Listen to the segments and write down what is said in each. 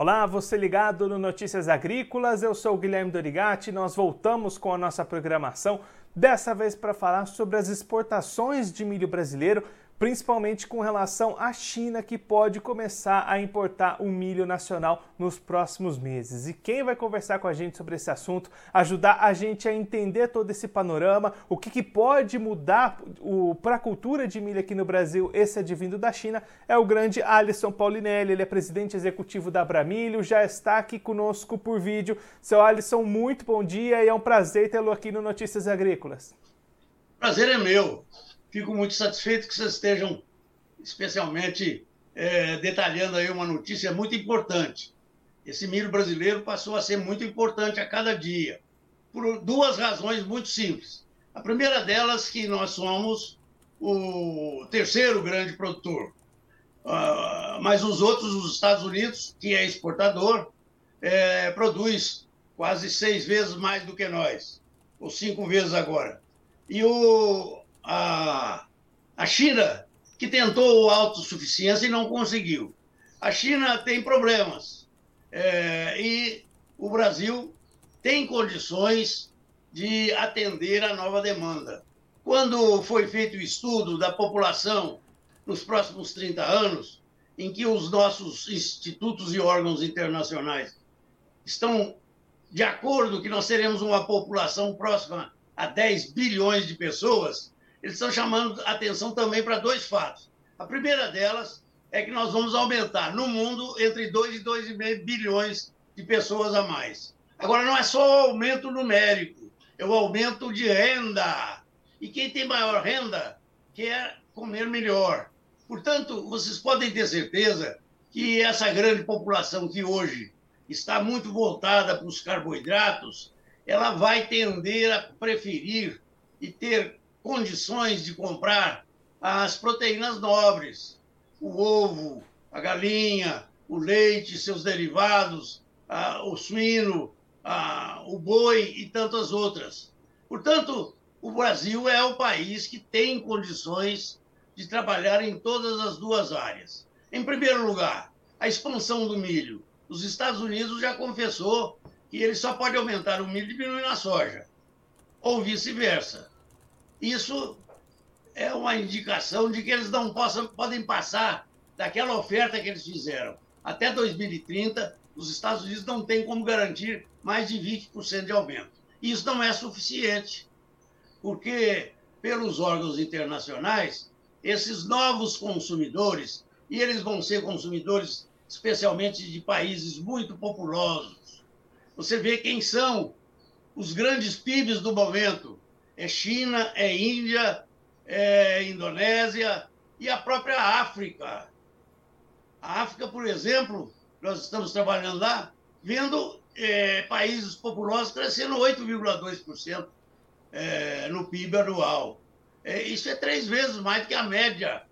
Olá, você ligado no Notícias Agrícolas, eu sou o Guilherme Dorigati. Nós voltamos com a nossa programação, dessa vez para falar sobre as exportações de milho brasileiro, principalmente com relação à China, que pode começar a importar o milho nacional nos próximos meses. E quem vai conversar com a gente sobre esse assunto, ajudar a gente a entender todo esse panorama, o que, que pode mudar para a cultura de milho aqui no Brasil, esse advindo da China, é o grande Alisson Paulinelli. Ele é presidente executivo da Abramilho, já está aqui conosco por vídeo. Seu Alisson, muito bom dia e é um prazer tê-lo aqui no Notícias Agrícolas. Prazer é meu. Fico muito satisfeito que vocês estejam, especialmente, é, detalhando aí uma notícia muito importante. Esse milho brasileiro passou a ser muito importante a cada dia, por duas razões muito simples. A primeira delas que nós somos o terceiro grande produtor, uh, mas os outros, os Estados Unidos, que é exportador, é, produz quase seis vezes mais do que nós, ou cinco vezes agora. E o, a, a China, que tentou autossuficiência e não conseguiu. A China tem problemas é, e o Brasil tem condições de atender a nova demanda. Quando foi feito o estudo da população nos próximos 30 anos, em que os nossos institutos e órgãos internacionais estão de acordo que nós teremos uma população próxima a 10 bilhões de pessoas, eles estão chamando atenção também para dois fatos. A primeira delas é que nós vamos aumentar no mundo entre 2 e 2,5 bilhões de pessoas a mais. Agora, não é só o aumento numérico, é o aumento de renda. E quem tem maior renda quer comer melhor. Portanto, vocês podem ter certeza que essa grande população que hoje está muito voltada para os carboidratos, ela vai tender a preferir e ter condições de comprar as proteínas nobres, o ovo, a galinha, o leite, seus derivados, o suíno, o boi e tantas outras. Portanto, o Brasil é o país que tem condições de trabalhar em todas as duas áreas. Em primeiro lugar, a expansão do milho. Os Estados Unidos já confessou que ele só pode aumentar o milho diminuir a soja, ou vice-versa. Isso é uma indicação de que eles não possam, podem passar daquela oferta que eles fizeram. Até 2030, os Estados Unidos não têm como garantir mais de 20% de aumento. Isso não é suficiente, porque, pelos órgãos internacionais, esses novos consumidores, e eles vão ser consumidores especialmente de países muito populosos. Você vê quem são os grandes PIBs do momento: é China, é Índia, é Indonésia e a própria África. A África, por exemplo, nós estamos trabalhando lá, vendo é, países populosos crescendo 8,2% é, no PIB anual. É, isso é três vezes mais que a média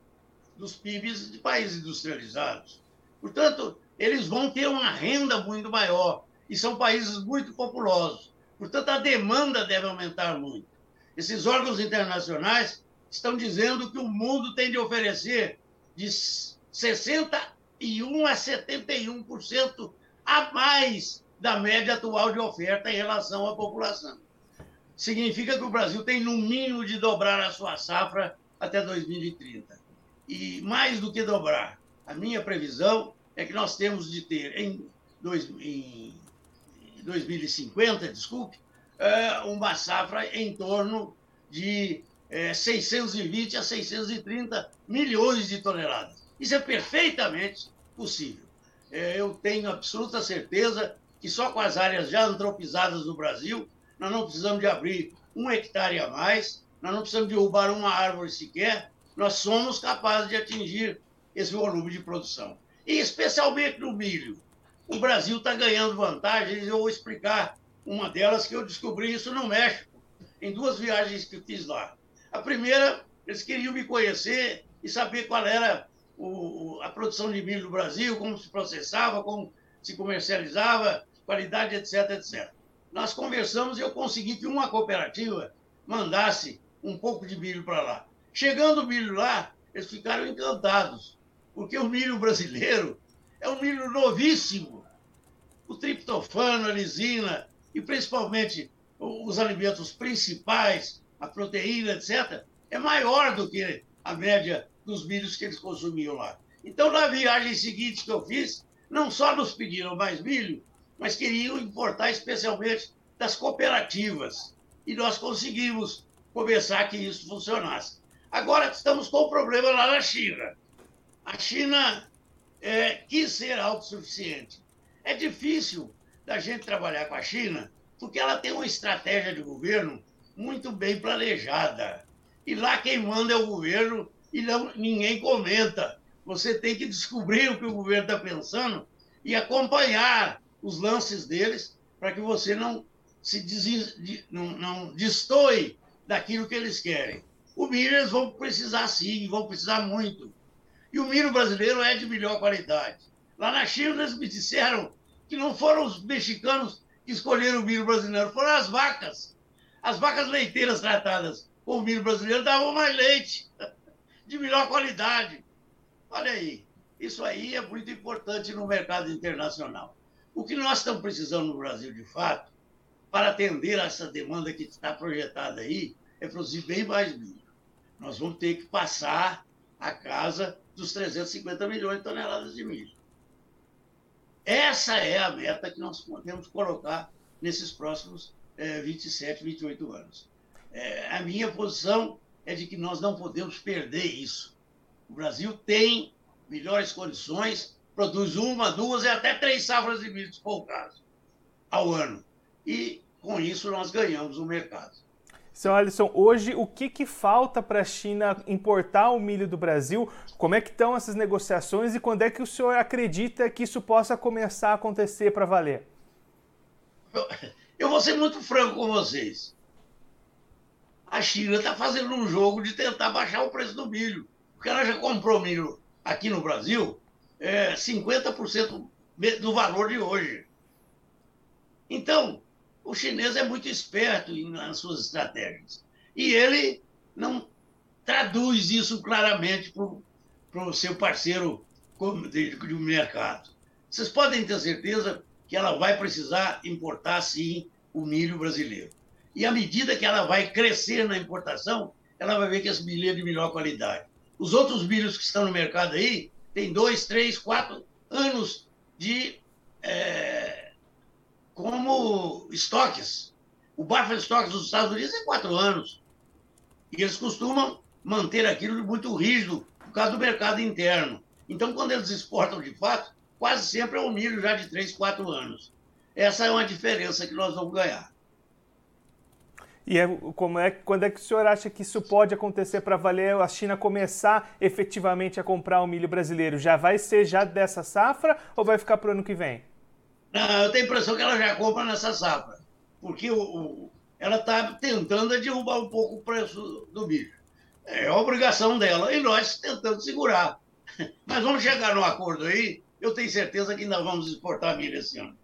dos PIBs de países industrializados. Portanto, eles vão ter uma renda muito maior e são países muito populosos. Portanto, a demanda deve aumentar muito. Esses órgãos internacionais estão dizendo que o mundo tem de oferecer de 61 a 71% a mais da média atual de oferta em relação à população. Significa que o Brasil tem, no mínimo, de dobrar a sua safra até 2030. E mais do que dobrar, a minha previsão é que nós temos de ter em, dois, em 2050, desculpe, uma safra em torno de 620 é, a 630 milhões de toneladas. Isso é perfeitamente possível. É, eu tenho absoluta certeza que só com as áreas já antropizadas no Brasil, nós não precisamos de abrir um hectare a mais, nós não precisamos derrubar uma árvore sequer, nós somos capazes de atingir esse volume de produção. E especialmente no milho. O Brasil está ganhando vantagens, eu vou explicar uma delas que eu descobri isso no México, em duas viagens que fiz lá. A primeira, eles queriam me conhecer e saber qual era o, a produção de milho no Brasil, como se processava, como se comercializava, qualidade, etc, etc. Nós conversamos e eu consegui que uma cooperativa mandasse um pouco de milho para lá. Chegando o milho lá, eles ficaram encantados, porque o milho brasileiro é um milho novíssimo, o triptofano, a lisina e principalmente os alimentos principais, a proteína, etc., é maior do que a média dos milhos que eles consumiam lá. Então, na viagem seguinte que eu fiz, não só nos pediram mais milho, mas queriam importar especialmente das cooperativas. E nós conseguimos começar que isso funcionasse. Agora estamos com um problema lá na China. A China é, quis ser autossuficiente. É difícil da gente trabalhar com a China, porque ela tem uma estratégia de governo muito bem planejada. E lá quem manda é o governo e não, ninguém comenta. Você tem que descobrir o que o governo está pensando e acompanhar os lances deles para que você não se des... não, não destoie daquilo que eles querem. O milho eles vão precisar sim, vão precisar muito. E o milho brasileiro é de melhor qualidade. Lá na China eles me disseram que não foram os mexicanos que escolheram o milho brasileiro, foram as vacas. As vacas leiteiras tratadas com o milho brasileiro davam mais leite, de melhor qualidade. Olha aí, isso aí é muito importante no mercado internacional. O que nós estamos precisando no Brasil, de fato, para atender a essa demanda que está projetada aí, é produzir bem mais milho. Nós vamos ter que passar a casa dos 350 milhões de toneladas de milho. Essa é a meta que nós podemos colocar nesses próximos é, 27, 28 anos. É, a minha posição é de que nós não podemos perder isso. O Brasil tem melhores condições, produz uma, duas e até três safras de milho, o caso, ao ano. E com isso nós ganhamos o mercado. Seu Alisson, hoje o que, que falta para a China importar o milho do Brasil? Como é que estão essas negociações e quando é que o senhor acredita que isso possa começar a acontecer para valer? Eu, vou ser muito franco com vocês. A China está fazendo um jogo de tentar baixar o preço do milho. Porque ela já comprou milho aqui no Brasil é, 50% do valor de hoje. Então, o chinês é muito esperto nas suas estratégias. E ele não traduz isso claramente para o seu parceiro de, de mercado. Vocês podem ter certeza que ela vai precisar importar, sim, o milho brasileiro. E à medida que ela vai crescer na importação, ela vai ver que esse milho é de melhor qualidade. Os outros milhos que estão no mercado aí têm dois, três, quatro anos de é, como estoques. O buffer stocks dos Estados Unidos é quatro anos. E eles costumam manter aquilo muito rígido por causa do mercado interno. Então, quando eles exportam de fato, quase sempre é um milho já de três, quatro anos. Essa é uma diferença que nós vamos ganhar. E é, como é, quando é que o senhor acha que isso pode acontecer para valer a China começar efetivamente a comprar o milho brasileiro? Já vai ser já dessa safra ou vai ficar para o ano que vem? Não, eu tenho a impressão que ela já compra nessa safra, porque o, o ela está tentando derrubar um pouco o preço do milho. É a obrigação dela e nós tentando segurar. Mas vamos chegar num acordo aí, eu tenho certeza que ainda vamos exportar milho esse ano.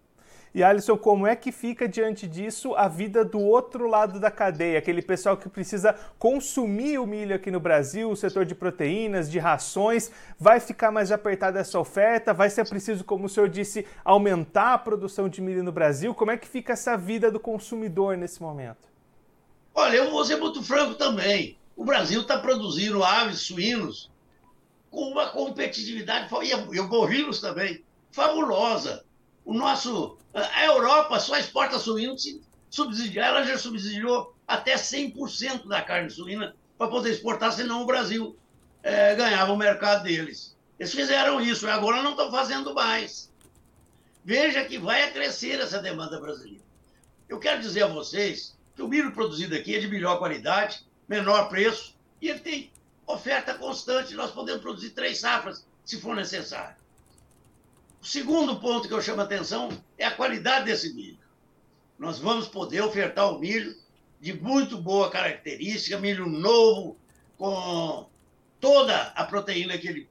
E Alisson, como é que fica diante disso a vida do outro lado da cadeia? Aquele pessoal que precisa consumir o milho aqui no Brasil, o setor de proteínas, de rações, vai ficar mais apertada essa oferta? Vai ser preciso, como o senhor disse, aumentar a produção de milho no Brasil? Como é que fica essa vida do consumidor nesse momento? Olha, eu vou ser muito franco também. O Brasil está produzindo aves, suínos, com uma competitividade, e bovinos também, fabulosa. O nosso, a Europa só exporta suíno se subsidiar, ela já subsidiou até 100% da carne suína para poder exportar, senão o Brasil é, ganhava o mercado deles. Eles fizeram isso e agora não estão fazendo mais. Veja que vai crescer essa demanda brasileira. Eu quero dizer a vocês que o milho produzido aqui é de melhor qualidade, menor preço e ele tem oferta constante. Nós podemos produzir três safras se for necessário. O segundo ponto que eu chamo a atenção é a qualidade desse milho. Nós vamos poder ofertar o milho de muito boa característica, milho novo, com toda a proteína que ele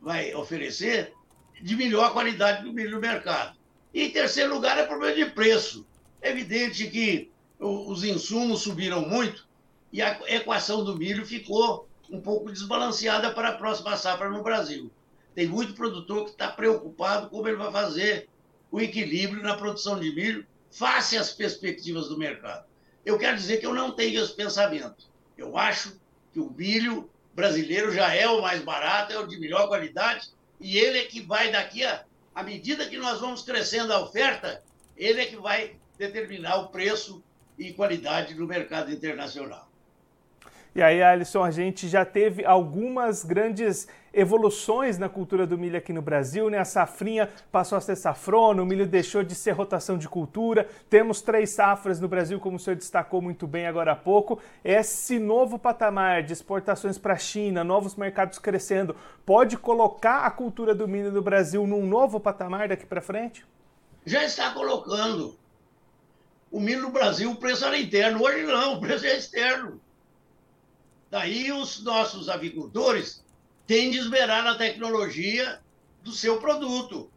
vai oferecer, de melhor qualidade do milho no mercado. E em terceiro lugar é problema de preço. É evidente que os insumos subiram muito e a equação do milho ficou um pouco desbalanceada para a próxima safra no Brasil. Tem muito produtor que está preocupado como ele vai fazer o equilíbrio na produção de milho face às perspectivas do mercado. Eu quero dizer que eu não tenho esse pensamento. Eu acho que o milho brasileiro já é o mais barato, é o de melhor qualidade, e ele é que vai daqui a. À medida que nós vamos crescendo a oferta, ele é que vai determinar o preço e qualidade no mercado internacional. E aí, Alisson, a gente já teve algumas grandes evoluções na cultura do milho aqui no Brasil, né? A safrinha passou a ser safrona, o milho deixou de ser rotação de cultura. Temos três safras no Brasil, como o senhor destacou muito bem agora há pouco. Esse novo patamar de exportações para a China, novos mercados crescendo, pode colocar a cultura do milho no Brasil num novo patamar daqui para frente? Já está colocando. O milho no Brasil, o preço era interno. Hoje não, o preço é externo. Daí os nossos avicultores têm de esmerar na tecnologia do seu produto.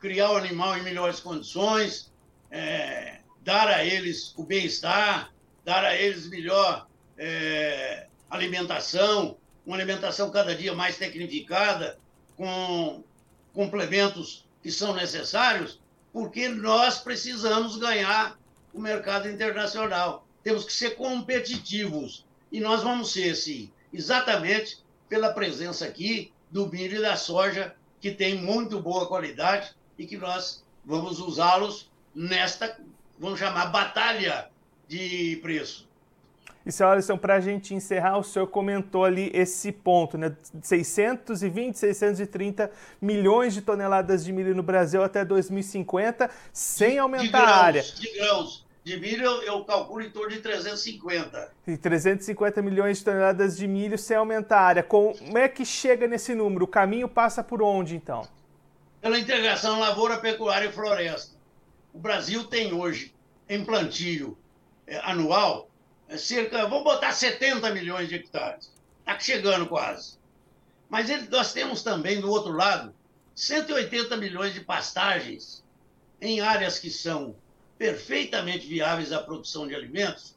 Criar o animal em melhores condições, é, dar a eles o bem-estar, dar a eles melhor é, alimentação, uma alimentação cada dia mais tecnificada, com complementos que são necessários, porque nós precisamos ganhar o mercado internacional. Temos que ser competitivos. E nós vamos ser, sim, exatamente pela presença aqui do milho e da soja, que tem muito boa qualidade e que nós vamos usá-los nesta, vamos chamar, batalha de preço. E, senhor Alisson, para a gente encerrar, o senhor comentou ali esse ponto, né? 620, 630 milhões de toneladas de milho no Brasil até 2050, sem aumentar de grãos, a área. De grãos de milho eu, eu, calculo em torno de 350. E 350 milhões de toneladas de milho sem aumentar a área. Como é que chega nesse número? O caminho passa por onde, então? Pela integração lavoura, pecuária e floresta. O Brasil tem hoje, em plantio é, anual, é, cerca, vamos botar 70 milhões de hectares. Está chegando quase. Mas ele, nós temos também, do outro lado, 180 milhões de pastagens em áreas que são perfeitamente viáveis à produção de alimentos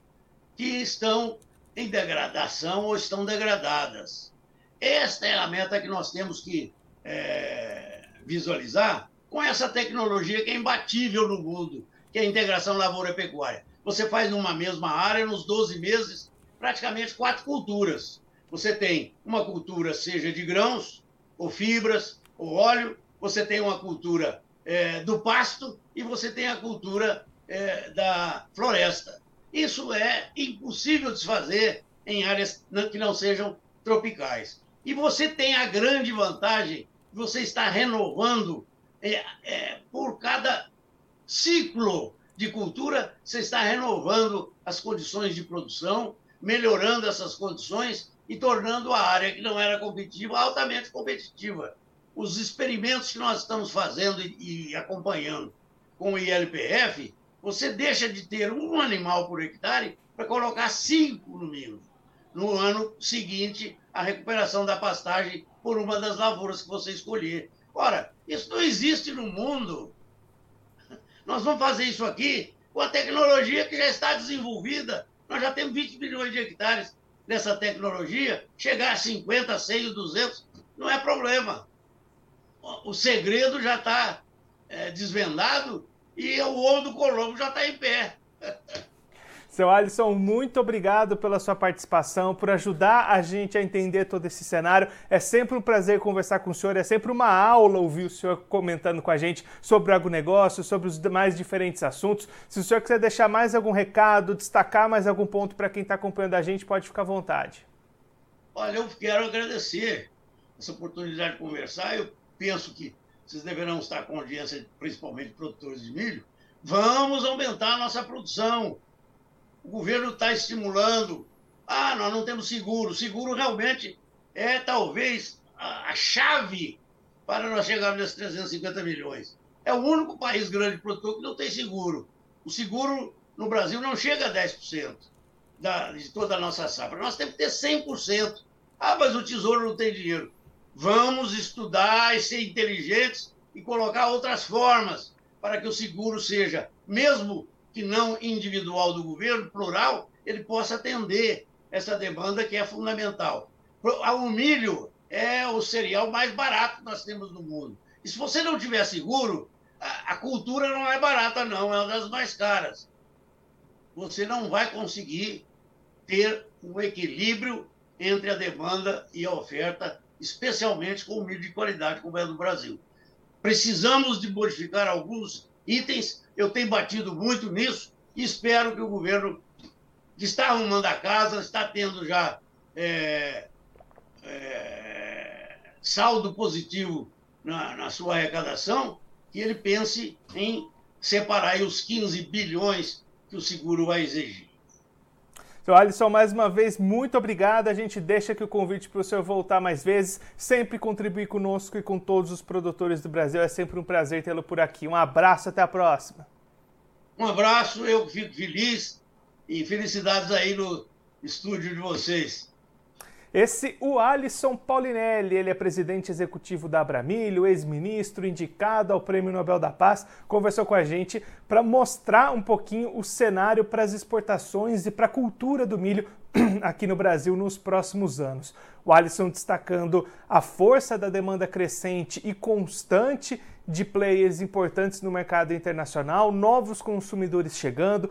que estão em degradação ou estão degradadas. Esta é a meta que nós temos que é, visualizar com essa tecnologia que é imbatível no mundo, que é a integração lavoura-pecuária. Você faz numa mesma área, nos 12 meses, praticamente quatro culturas. Você tem uma cultura, seja de grãos, ou fibras, ou óleo, você tem uma cultura é, do pasto e você tem a cultura é, da floresta. Isso é impossível de se fazer em áreas que não sejam tropicais. E você tem a grande vantagem você estar renovando é, é, por cada ciclo de cultura, você está renovando as condições de produção, melhorando essas condições e tornando a área que não era competitiva altamente competitiva. Os experimentos que nós estamos fazendo e, e acompanhando com o ILPF você deixa de ter um animal por hectare para colocar cinco no mínimo. No ano seguinte, a recuperação da pastagem por uma das lavouras que você escolher. Ora, isso não existe no mundo. Nós vamos fazer isso aqui com a tecnologia que já está desenvolvida. Nós já temos 20 milhões de hectares dessa tecnologia. Chegar a 50, 100, 200 não é problema. O segredo já está é, desvendado e o ovo do Colombo já está em pé. Seu Alisson, muito obrigado pela sua participação, por ajudar a gente a entender todo esse cenário. É sempre um prazer conversar com o senhor, é sempre uma aula ouvir o senhor comentando com a gente sobre o agronegócio, sobre os mais diferentes assuntos. Se o senhor quiser deixar mais algum recado, destacar mais algum ponto para quem está acompanhando a gente, pode ficar à vontade. Olha, eu quero agradecer essa oportunidade de conversar. Eu penso que vocês deverão estar com audiência, principalmente produtores de milho, vamos aumentar a nossa produção. O governo está estimulando. Ah, nós não temos seguro. Seguro realmente é talvez a, a chave para nós chegarmos nesses 350 milhões. É o único país grande produtor que não tem seguro. O seguro no Brasil não chega a 10% da, de toda a nossa safra. Nós temos que ter 100%. Ah, mas o tesouro não tem dinheiro. Vamos estudar e ser inteligentes e colocar outras formas para que o seguro seja, mesmo que não individual do governo, plural, ele possa atender essa demanda que é fundamental. O milho é o cereal mais barato que nós temos no mundo. E se você não tiver seguro, a, cultura não é barata, não, é uma das mais caras. Você não vai conseguir ter um equilíbrio entre a demanda e a oferta, especialmente com o milho de qualidade como é no Brasil. Precisamos de modificar alguns itens, eu tenho batido muito nisso e espero que o governo, que está arrumando a casa, está tendo já é, é, saldo positivo na, na sua arrecadação, que ele pense em separar os 15 bilhões que o seguro vai exigir. Seu Alisson, mais uma vez, muito obrigado. A gente deixa aqui o convite para o senhor voltar mais vezes, sempre contribuir conosco e com todos os produtores do Brasil. É sempre um prazer tê-lo por aqui. Um abraço, até a próxima. Um abraço, eu fico feliz e felicidades aí no estúdio de vocês. Esse, o Alisson Paulinelli, ele é presidente executivo da Abramilho, ex-ministro, indicado ao Prêmio Nobel da Paz, conversou com a gente para mostrar um pouquinho o cenário para as exportações e para a cultura do milho aqui no Brasil nos próximos anos. O Alisson destacando a força da demanda crescente e constante de players importantes no mercado internacional, novos consumidores chegando,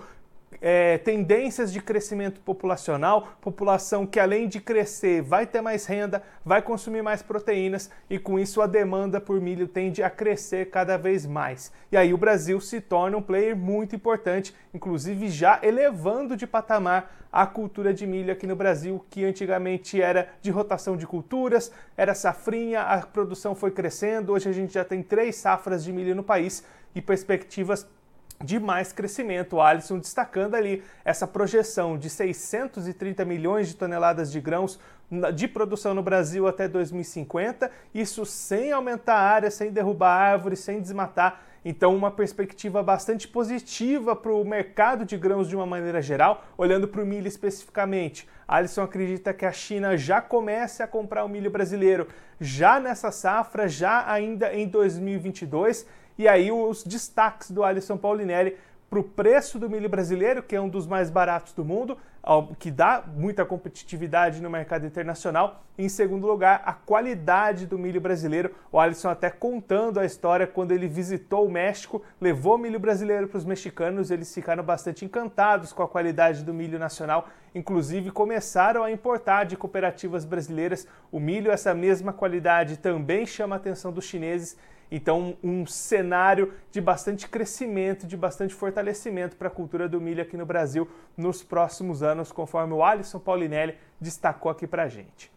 é, tendências de crescimento populacional, população que além de crescer vai ter mais renda, vai consumir mais proteínas e com isso a demanda por milho tende a crescer cada vez mais. E aí o Brasil se torna um player muito importante, inclusive já elevando de patamar a cultura de milho aqui no Brasil, que antigamente era de rotação de culturas, era safrinha, a produção foi crescendo, hoje a gente já tem três safras de milho no país e perspectivas de mais crescimento. O Alisson destacando ali essa projeção de 630 milhões de toneladas de grãos de produção no Brasil até 2050, isso sem aumentar a área, sem derrubar árvores, sem desmatar. Então, uma perspectiva bastante positiva para o mercado de grãos de uma maneira geral, olhando para o milho especificamente. Alisson acredita que a China já comece a comprar o milho brasileiro já nessa safra, já ainda em 2022 e aí os destaques do Alisson Paulinelli para o preço do milho brasileiro, que é um dos mais baratos do mundo, que dá muita competitividade no mercado internacional. Em segundo lugar, a qualidade do milho brasileiro. O Alisson até contando a história quando ele visitou o México, levou milho brasileiro para os mexicanos, eles ficaram bastante encantados com a qualidade do milho nacional. Inclusive, começaram a importar de cooperativas brasileiras o milho. Essa mesma qualidade também chama a atenção dos chineses então, um cenário de bastante crescimento, de bastante fortalecimento para a cultura do milho aqui no Brasil nos próximos anos, conforme o Alisson Paulinelli destacou aqui para a gente.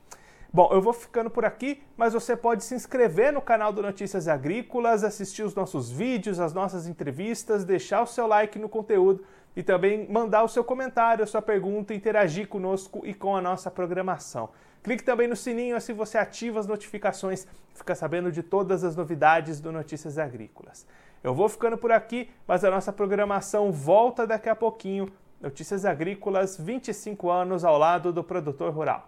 Bom, eu vou ficando por aqui, mas você pode se inscrever no canal do Notícias Agrícolas, assistir os nossos vídeos, as nossas entrevistas, deixar o seu like no conteúdo e também mandar o seu comentário, a sua pergunta, interagir conosco e com a nossa programação. Clique também no sininho, assim você ativa as notificações e fica sabendo de todas as novidades do Notícias Agrícolas. Eu vou ficando por aqui, mas a nossa programação volta daqui a pouquinho. Notícias Agrícolas, 25 anos ao lado do produtor rural.